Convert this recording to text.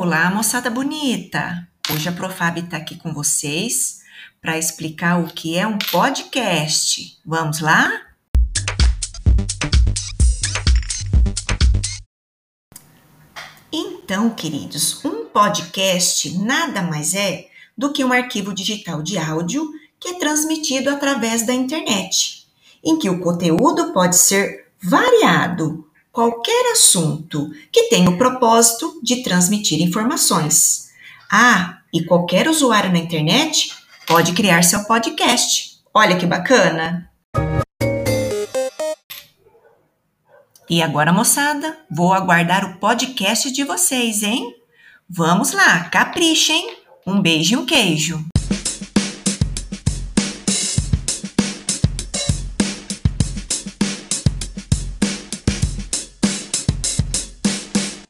Olá, moçada bonita! Hoje a Profab está aqui com vocês para explicar o que é um podcast. Vamos lá? Então, queridos, um podcast nada mais é do que um arquivo digital de áudio que é transmitido através da internet, em que o conteúdo pode ser variado, qualquer assunto que tenha o propósito de transmitir informações. Ah, e qualquer usuário na internet pode criar seu podcast. Olha que bacana! E agora, moçada, vou aguardar o podcast de vocês, hein? Vamos lá, caprichem! Um beijo e um queijo!